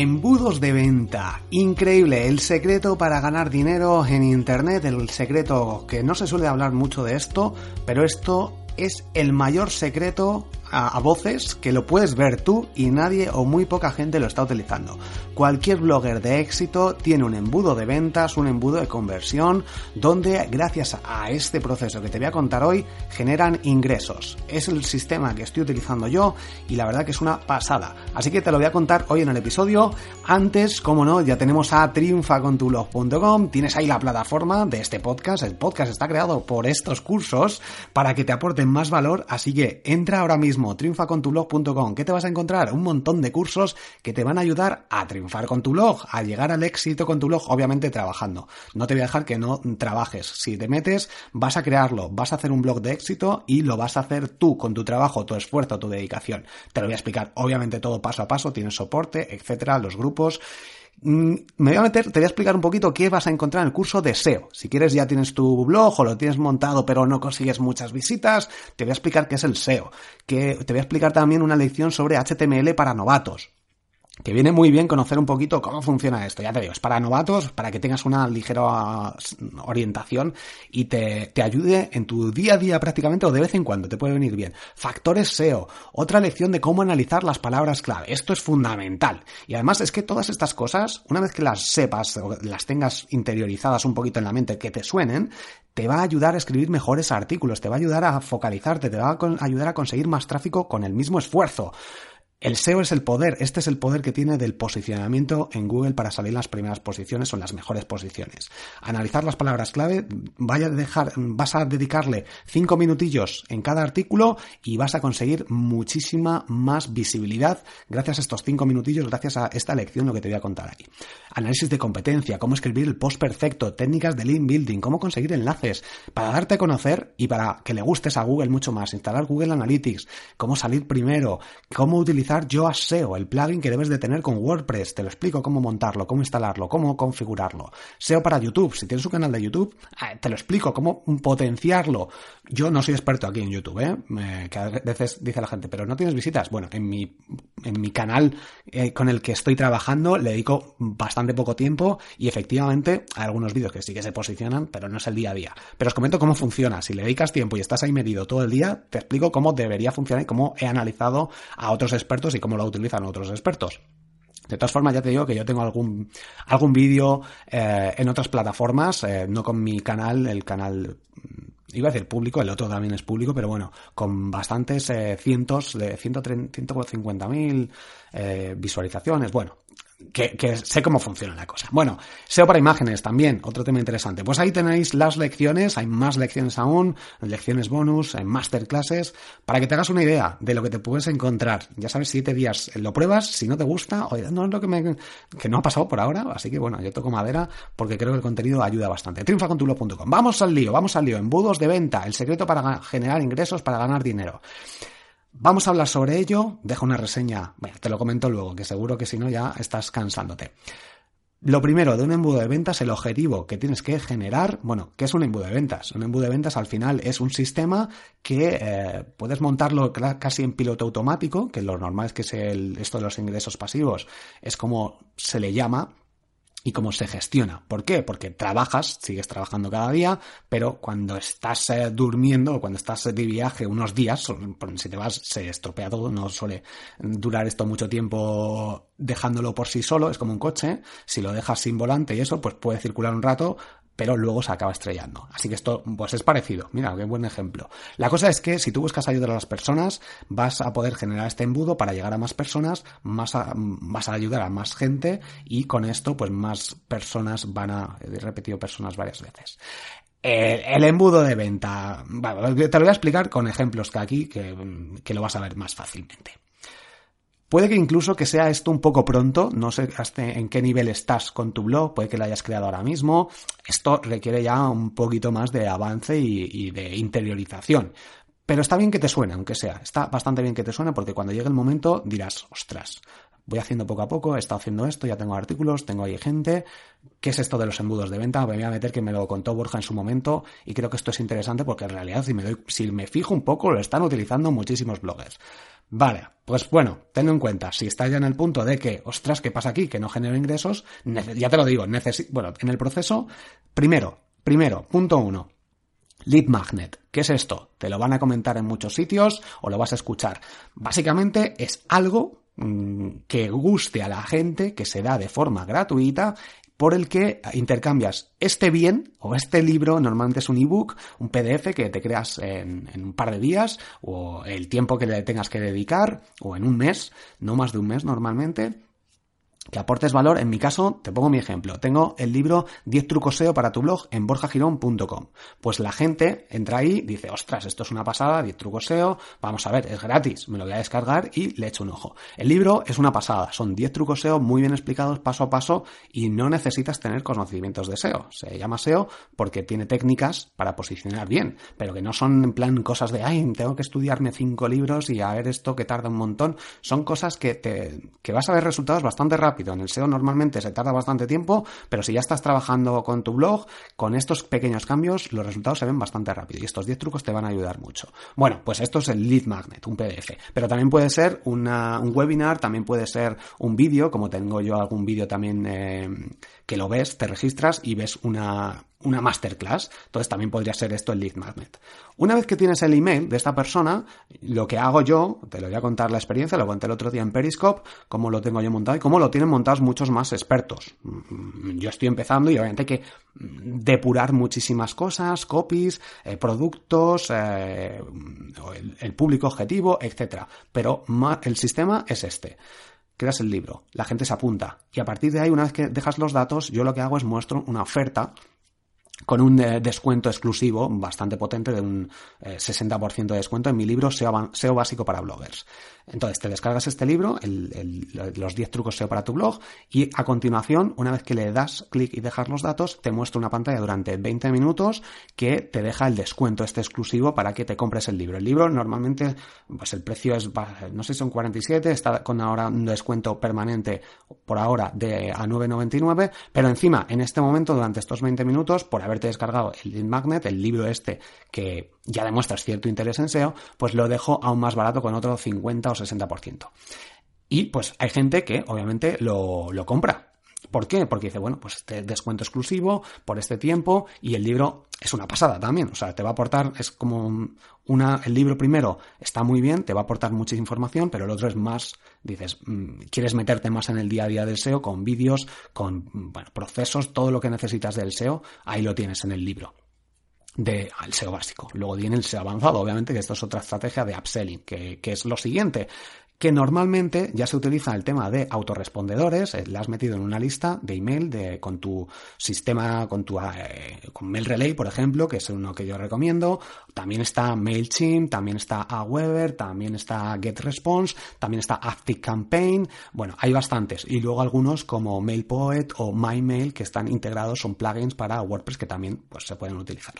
Embudos de venta. Increíble. El secreto para ganar dinero en Internet. El secreto que no se suele hablar mucho de esto, pero esto es el mayor secreto a, voces que lo puedes ver tú y nadie o muy poca gente lo está utilizando. Cualquier blogger de éxito tiene un embudo de ventas, un embudo de conversión, donde gracias a este proceso que te voy a contar hoy generan ingresos. Es el sistema que estoy utilizando yo y la verdad que es una pasada. Así que te lo voy a contar hoy en el episodio. Antes, como no, ya tenemos a triunfacontulog.com, tienes ahí la plataforma de este podcast. El podcast está creado por estos cursos para que te aporten más valor, así que entra ahora mismo triunfacontulog.com. ¿Qué te vas a encontrar? Un montón de cursos que te van a ayudar a triunfar con tu blog, a llegar al éxito con tu blog, obviamente trabajando. No te voy a dejar que no trabajes. Si te metes, vas a crearlo, vas a hacer un blog de éxito y lo vas a hacer tú con tu trabajo, tu esfuerzo, tu dedicación. Te lo voy a explicar, obviamente todo paso a paso, tienes soporte, etcétera, los grupos. Me voy a meter, te voy a explicar un poquito qué vas a encontrar en el curso de SEO. Si quieres ya tienes tu blog o lo tienes montado pero no consigues muchas visitas, te voy a explicar qué es el SEO. Que te voy a explicar también una lección sobre HTML para novatos que viene muy bien conocer un poquito cómo funciona esto. Ya te digo, es para novatos, para que tengas una ligera orientación y te, te, ayude en tu día a día prácticamente o de vez en cuando, te puede venir bien. Factores SEO, otra lección de cómo analizar las palabras clave. Esto es fundamental. Y además es que todas estas cosas, una vez que las sepas o las tengas interiorizadas un poquito en la mente, que te suenen, te va a ayudar a escribir mejores artículos, te va a ayudar a focalizarte, te va a ayudar a conseguir más tráfico con el mismo esfuerzo. El SEO es el poder, este es el poder que tiene del posicionamiento en Google para salir en las primeras posiciones o en las mejores posiciones. Analizar las palabras clave, vaya a dejar, vas a dedicarle cinco minutillos en cada artículo y vas a conseguir muchísima más visibilidad gracias a estos cinco minutillos, gracias a esta lección lo que te voy a contar aquí. Análisis de competencia, cómo escribir el post perfecto, técnicas de link building, cómo conseguir enlaces para darte a conocer y para que le gustes a Google mucho más, instalar Google Analytics, cómo salir primero, cómo utilizar Yoast SEO, el plugin que debes de tener con WordPress. Te lo explico cómo montarlo, cómo instalarlo, cómo configurarlo. SEO para YouTube. Si tienes un canal de YouTube, te lo explico cómo potenciarlo. Yo no soy experto aquí en YouTube, ¿eh? que a veces dice la gente, pero no tienes visitas. Bueno, en mi, en mi canal eh, con el que estoy trabajando le dedico bastante poco tiempo y efectivamente hay algunos vídeos que sí que se posicionan, pero no es el día a día. Pero os comento cómo funciona. Si le dedicas tiempo y estás ahí medido todo el día, te explico cómo debería funcionar y cómo he analizado a otros expertos y cómo lo utilizan otros expertos. De todas formas, ya te digo que yo tengo algún, algún vídeo eh, en otras plataformas, eh, no con mi canal, el canal iba a decir público, el otro también es público, pero bueno, con bastantes eh, cientos de 150 mil eh, visualizaciones. Bueno, que, que, sé cómo funciona la cosa. Bueno, SEO para imágenes también, otro tema interesante. Pues ahí tenéis las lecciones, hay más lecciones aún, lecciones bonus, hay masterclasses, para que te hagas una idea de lo que te puedes encontrar. Ya sabes, siete días lo pruebas, si no te gusta, oye, no es lo que me, que no ha pasado por ahora, así que bueno, yo toco madera porque creo que el contenido ayuda bastante. Triunfacontulo.com. Vamos al lío, vamos al lío. Embudos de venta, el secreto para generar ingresos, para ganar dinero. Vamos a hablar sobre ello, dejo una reseña, bueno, te lo comento luego, que seguro que si no ya estás cansándote. Lo primero de un embudo de ventas, el objetivo que tienes que generar, bueno, ¿qué es un embudo de ventas? Un embudo de ventas al final es un sistema que eh, puedes montarlo casi en piloto automático, que lo normal es que es el, esto de los ingresos pasivos es como se le llama, y cómo se gestiona. ¿Por qué? Porque trabajas, sigues trabajando cada día, pero cuando estás eh, durmiendo o cuando estás de viaje unos días, si te vas se estropea todo, no suele durar esto mucho tiempo dejándolo por sí solo, es como un coche, si lo dejas sin volante y eso, pues puede circular un rato, pero luego se acaba estrellando. Así que esto, pues es parecido. Mira, qué buen ejemplo. La cosa es que si tú buscas ayudar a las personas, vas a poder generar este embudo para llegar a más personas, más vas a ayudar a más gente y con esto, pues más personas van a, he repetido personas varias veces. El, embudo de venta, te lo voy a explicar con ejemplos que aquí, que lo vas a ver más fácilmente. Puede que incluso que sea esto un poco pronto, no sé hasta en qué nivel estás con tu blog, puede que lo hayas creado ahora mismo. Esto requiere ya un poquito más de avance y, de interiorización. Pero está bien que te suene, aunque sea. Está bastante bien que te suene porque cuando llegue el momento dirás, ostras, voy haciendo poco a poco, he estado haciendo esto, ya tengo artículos, tengo ahí gente. ¿Qué es esto de los embudos de venta? Me voy a meter que me lo contó Borja en su momento y creo que esto es interesante porque en realidad si me, si me fijo un poco lo están utilizando muchísimos bloggers. Vale, pues bueno, tenlo en cuenta, si está ya en el punto de que, ostras, ¿qué pasa aquí? Que no genero ingresos, ya te lo digo, bueno, en el proceso, primero, primero, punto uno, Lead Magnet. ¿Qué es esto? Te lo van a comentar en muchos sitios o lo vas a escuchar. Básicamente es algo mm, que guste a la gente, que se da de forma gratuita por el que intercambias este bien o este libro, normalmente es un ebook, un PDF que te creas en, un par de días o el tiempo que le tengas que dedicar o en un mes, no más de un mes normalmente, que aportes valor. En mi caso, te pongo mi ejemplo. Tengo el libro 10 trucos SEO para tu blog en borjagirón.com. Pues la gente entra ahí, dice, ostras, esto es una pasada, 10 trucos SEO, vamos a ver, es gratis, me lo voy a descargar y le echo un ojo. El libro es una pasada, son 10 trucos SEO muy bien explicados paso a paso y no necesitas tener conocimientos de SEO. Se llama SEO porque tiene técnicas para posicionar bien, pero que no son en plan cosas de, ay, tengo que estudiarme cinco libros y a ver esto que tarda un montón. Son cosas que, te, que vas a ver resultados bastante rápido en el SEO normalmente se tarda bastante tiempo, pero si ya estás trabajando con tu blog, con estos pequeños cambios, los resultados se ven bastante rápido y estos 10 trucos te van a ayudar mucho. Bueno, pues esto es el lead magnet, un PDF, pero también puede ser un webinar, también puede ser un vídeo, como tengo yo algún vídeo también eh, que lo ves, te registras y ves una, una masterclass. Entonces también podría ser esto el lead magnet. Una vez que tienes el email de esta persona, lo que hago yo, te lo voy a contar la experiencia, lo conté el otro día en Periscope, cómo lo tengo yo montado y cómo lo tienen montados muchos más expertos. Mm, yo estoy empezando y obviamente hay que depurar muchísimas cosas, copies, eh, productos, eh, el, público objetivo, etcétera. Pero el sistema es este creas el libro, la gente se apunta y a partir de ahí, una vez que dejas los datos, yo lo que hago es muestro una oferta con un eh, descuento exclusivo bastante potente de un 60% eh, de descuento en mi libro SEO, básico para bloggers. Entonces te descargas este libro, los 10 trucos SEO para tu blog y a continuación, una vez que le das clic y dejas los datos, te muestra una pantalla durante 20 minutos que te deja el descuento este exclusivo para que te compres el libro. El libro normalmente, pues el precio es, no sé si son 47, está con ahora un descuento permanente por ahora de a 9,99, pero encima en este momento durante estos 20 minutos por haberte descargado el lead magnet, el libro este que ya demuestras cierto interés en SEO, pues lo dejo aún más barato con otro 50 o 60%. Y pues hay gente que obviamente lo, lo compra. ¿Por qué? Porque dice, bueno, pues este descuento exclusivo por este tiempo y el libro es una pasada también. O sea, te va a aportar, es como una, el libro primero está muy bien, te va a aportar mucha información, pero el otro es más, dices, mm, quieres meterte más en el día a día del SEO con vídeos, con, bueno, procesos, todo lo que necesitas del SEO, ahí lo tienes en el libro de al SEO básico. Luego viene el SEO avanzado, obviamente, que esto es otra estrategia de upselling, que, que es lo siguiente que normalmente ya se utiliza el tema de autorrespondedores, eh, la has metido en una lista de email de, con tu sistema, con tu eh, con Mail Relay, por ejemplo, que es uno que yo recomiendo. También está MailChimp, también está Aweber, también está GetResponse, también está ActiveCampaign. Bueno, hay bastantes. Y luego algunos como MailPoet o MyMail que están integrados, son plugins para WordPress que también pues, se pueden utilizar.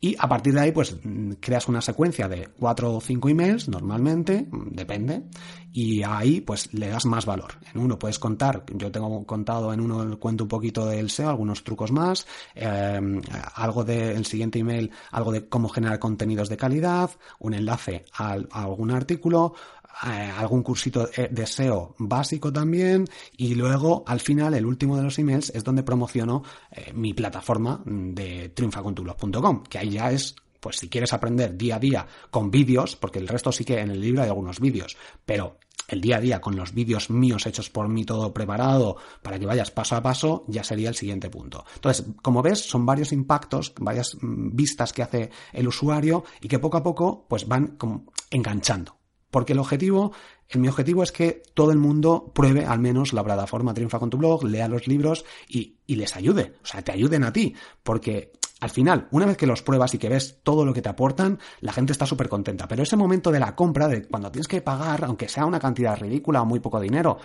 Y a partir de ahí, pues mm, creas una secuencia de cuatro o cinco emails, normalmente, mm, depende, y ahí pues le das más valor. En uno puedes contar, yo tengo contado en uno cuento un poquito del SEO, algunos trucos más, eh, algo del siguiente email, algo de cómo generar contenidos de calidad, un enlace a, algún artículo, algún cursito de SEO básico también y luego al final el último de los emails es donde promociono eh, mi plataforma de triunfacontublog.com, que ahí ya es pues si quieres aprender día a día con vídeos, porque el resto sí que en el libro hay algunos vídeos, pero el día a día con los vídeos míos hechos por mí todo preparado para que vayas paso a paso, ya sería el siguiente punto. Entonces, como ves, son varios impactos, varias mm, vistas que hace el usuario y que poco a poco pues van como enganchando. Porque el objetivo, el, mi objetivo es que todo el mundo pruebe al menos la plataforma Triunfa con tu blog, lea los libros y, y les ayude, o sea, te ayuden a ti, porque al final, una vez que los pruebas y que ves todo lo que te aportan, la gente está súper contenta. Pero ese momento de la compra, de cuando tienes que pagar, aunque sea una cantidad ridícula o muy poco dinero,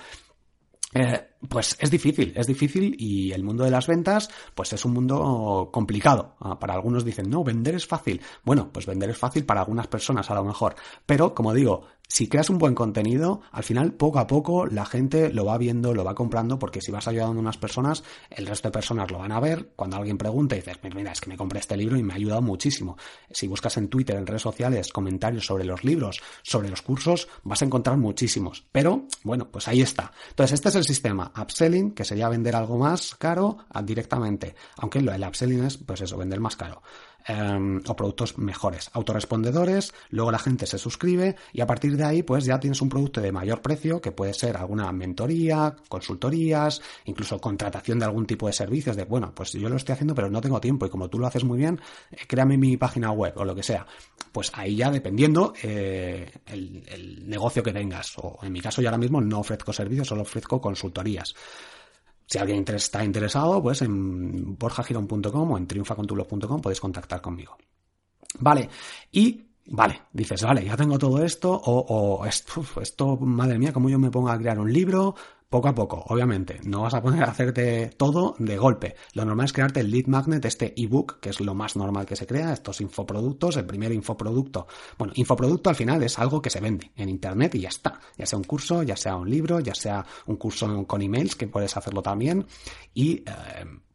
eh, pues es difícil, es difícil y el mundo de las ventas pues es un mundo complicado. Ah, para algunos dicen, no, vender es fácil. Bueno, pues vender es fácil para algunas personas a lo mejor. Pero, como digo, si creas un buen contenido, al final poco a poco la gente lo va viendo, lo va comprando, porque si vas ayudando a unas personas, el resto de personas lo van a ver. Cuando alguien pregunta y dices, mira, es que me compré este libro y me ha ayudado muchísimo. Si buscas en Twitter, en redes sociales, comentarios sobre los libros, sobre los cursos, vas a encontrar muchísimos. Pero, bueno, pues ahí está. Entonces, este es el sistema upselling, que sería vender algo más caro directamente. Aunque el upselling es, pues eso, vender más caro. Em, o productos mejores, autorrespondedores, luego la gente se suscribe y a partir de ahí pues ya tienes un producto de mayor precio que puede ser alguna mentoría, consultorías, incluso contratación de algún tipo de servicios de bueno, pues yo lo estoy haciendo pero no tengo tiempo y como tú lo haces muy bien, eh, créame mi página web o lo que sea. Pues ahí ya dependiendo eh, el, el negocio que tengas o en mi caso yo ahora mismo no ofrezco servicios, solo ofrezco consultorías. Si alguien está interesado, pues en borjagirón.com o en triunfacontublog.com podéis contactar conmigo. Vale, y Vale, dices, vale, ya tengo todo esto, o, o esto, esto, madre mía, como yo me pongo a crear un libro, poco a poco, obviamente. No vas a poner a hacerte todo de golpe. Lo normal es crearte el lead magnet, este ebook, que es lo más normal que se crea, estos infoproductos, el primer infoproducto. Bueno, infoproducto al final es algo que se vende en internet y ya está. Ya sea un curso, ya sea un libro, ya sea un curso con emails, que puedes hacerlo también. Y eh,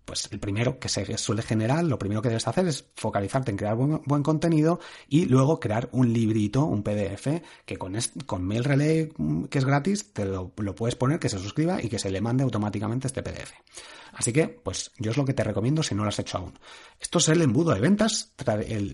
pues el primero que se suele generar, lo primero que debes hacer es focalizarte en crear buen, contenido y luego crear un librito, un PDF, que con, con Mail Relay, mm, que es gratis, te lo, lo, puedes poner, que se suscriba y que se le mande automáticamente este PDF. Así que, pues yo es lo que te recomiendo si no lo has hecho aún. Esto es el embudo de ventas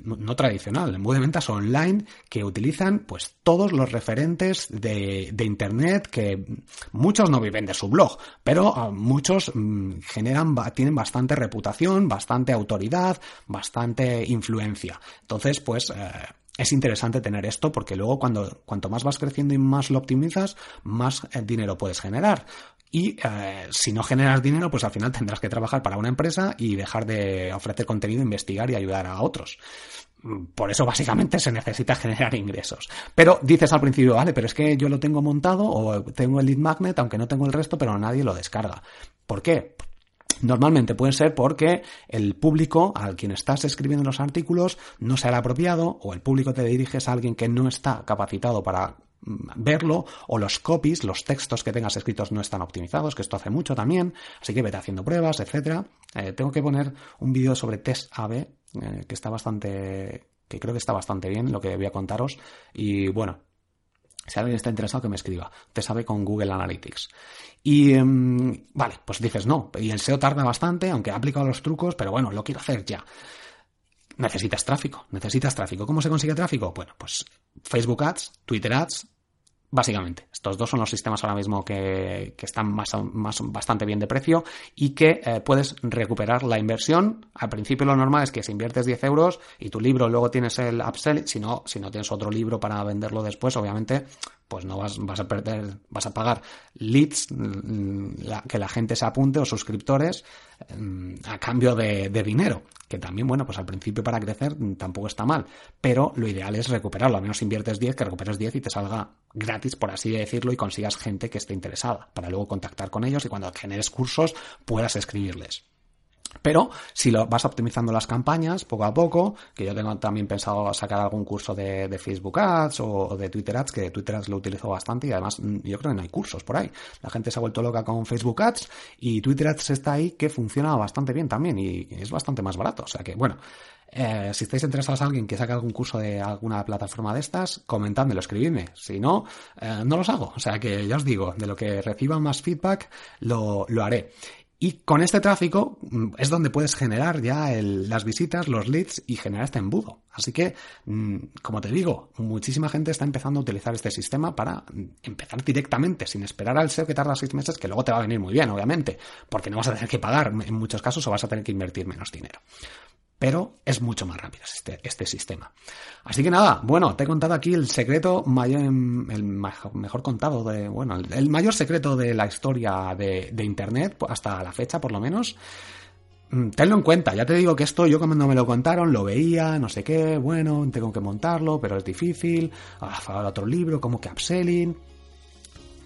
no tradicional, el embudo de ventas online que utilizan pues todos los referentes de, de Internet que muchos no viven de su blog, pero ah, muchos mm, generan, tienen bastante reputación, bastante autoridad, bastante influencia. Entonces, pues... Eh, es interesante tener esto porque luego cuando cuanto más vas creciendo y más lo optimizas, más eh, dinero puedes generar. Y eh, si no generas dinero, pues al final tendrás que trabajar para una empresa y dejar de ofrecer contenido, investigar y ayudar a otros. Por eso básicamente se necesita generar ingresos. Pero dices al principio, vale, pero es que yo lo tengo montado o tengo el lead magnet, aunque no tengo el resto, pero nadie lo descarga. ¿Por qué? Normalmente puede ser porque el público al quien estás escribiendo los artículos no el apropiado o el público te diriges a alguien que no está capacitado para verlo o los copies, los textos que tengas escritos no están optimizados, que esto hace mucho también, así que vete haciendo pruebas, etcétera. Eh, tengo que poner un vídeo sobre test AB eh, que está bastante que creo que está bastante bien lo que voy a contaros y bueno, si alguien está interesado que me escriba, te sabe con Google Analytics. Y em, vale, pues dices no, y el SEO tarda bastante, aunque he aplicado los trucos, pero bueno, lo quiero hacer ya necesitas tráfico, necesitas tráfico. ¿Cómo se consigue tráfico? Bueno, pues Facebook Ads, Twitter Ads, Básicamente, estos dos son los sistemas ahora mismo que, están más, más, bastante bien de precio y que eh, puedes recuperar la inversión. Al principio lo normal es que si inviertes 10 euros y tu libro luego tienes el upsell, si no, si no tienes otro libro para venderlo después, obviamente pues no vas, vas a perder, vas a pagar leads, mm, que la gente se apunte o suscriptores mm, a cambio de, dinero, que también, bueno, pues al principio para crecer tampoco está mal, pero lo ideal es recuperarlo, al menos inviertes 10, que recuperes 10 y te salga gratis, por así decirlo, y consigas gente que esté interesada, para luego contactar con ellos y cuando generes cursos puedas escribirles. Pero si lo vas optimizando las campañas poco a poco, que yo tengo también pensado sacar algún curso de, Facebook Ads o, de Twitter Ads, que Twitter Ads lo utilizo bastante y además mm, yo creo que no hay cursos por ahí. La gente se ha vuelto loca con Facebook Ads y Twitter Ads está ahí que funciona bastante bien también y es bastante más barato. O sea que, bueno, eh, si estáis interesados en alguien que saque algún curso de alguna plataforma de estas, comentádmelo, escribidme. Si no, eh, no los hago. O sea que ya os digo, de lo que reciba más feedback, lo, lo haré. Y con este tráfico mm, es donde puedes generar ya las visitas, los leads y generar este embudo. Así que, mm, como te digo, muchísima gente está empezando a utilizar este sistema para mm, empezar directamente, sin esperar al SEO que tarda seis meses, que luego te va a venir muy bien, obviamente, porque no vas a tener que pagar en muchos casos o vas a tener que invertir menos dinero pero es mucho más rápido este, este sistema. Así que nada, bueno, te he contado aquí el secreto mayor, el mejor contado de, bueno, el mayor secreto de la historia de, Internet, hasta la fecha por lo menos. Mm, tenlo en cuenta, ya te digo que esto yo cuando me lo contaron lo veía, no sé qué, bueno, tengo que montarlo, pero es difícil, ahora otro libro, como que upselling,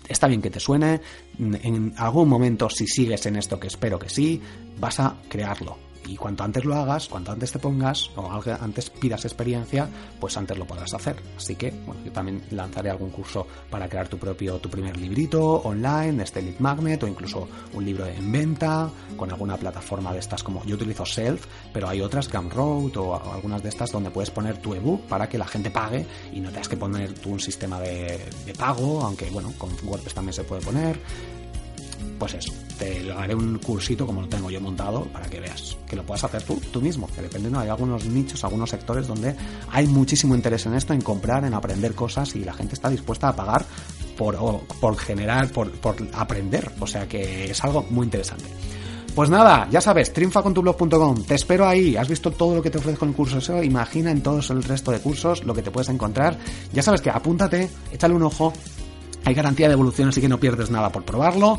está bien que te suene, en algún momento si sigues en esto, que espero que sí, vas a crearlo y cuanto antes lo hagas, cuanto antes te pongas o antes pidas experiencia, pues antes lo podrás hacer. Así que, bueno, yo también lanzaré algún curso para crear tu propio, tu primer librito online, este Lead Magnet o incluso un libro en venta con alguna plataforma de estas como yo utilizo Self, pero hay otras, Gumroad o algunas de estas donde puedes poner tu ebook para que la gente pague y no tengas que poner tú un sistema de, de pago, aunque bueno, con WordPress también se puede poner pues eso, te haré un cursito como lo tengo yo montado para que veas que lo puedas hacer tú, tú mismo, que dependiendo hay algunos nichos, algunos sectores donde hay muchísimo interés en esto, en comprar, en aprender cosas y la gente está dispuesta a pagar por, por generar, por, por aprender, o sea que es algo muy interesante. Pues nada, ya sabes, triunfacontublog.com, te espero ahí, has visto todo lo que te ofrezco en el curso SEO, imagina en todos el resto de cursos lo que te puedes encontrar, ya sabes que apúntate, échale un ojo, hay garantía de evolución, así que no pierdes nada por probarlo.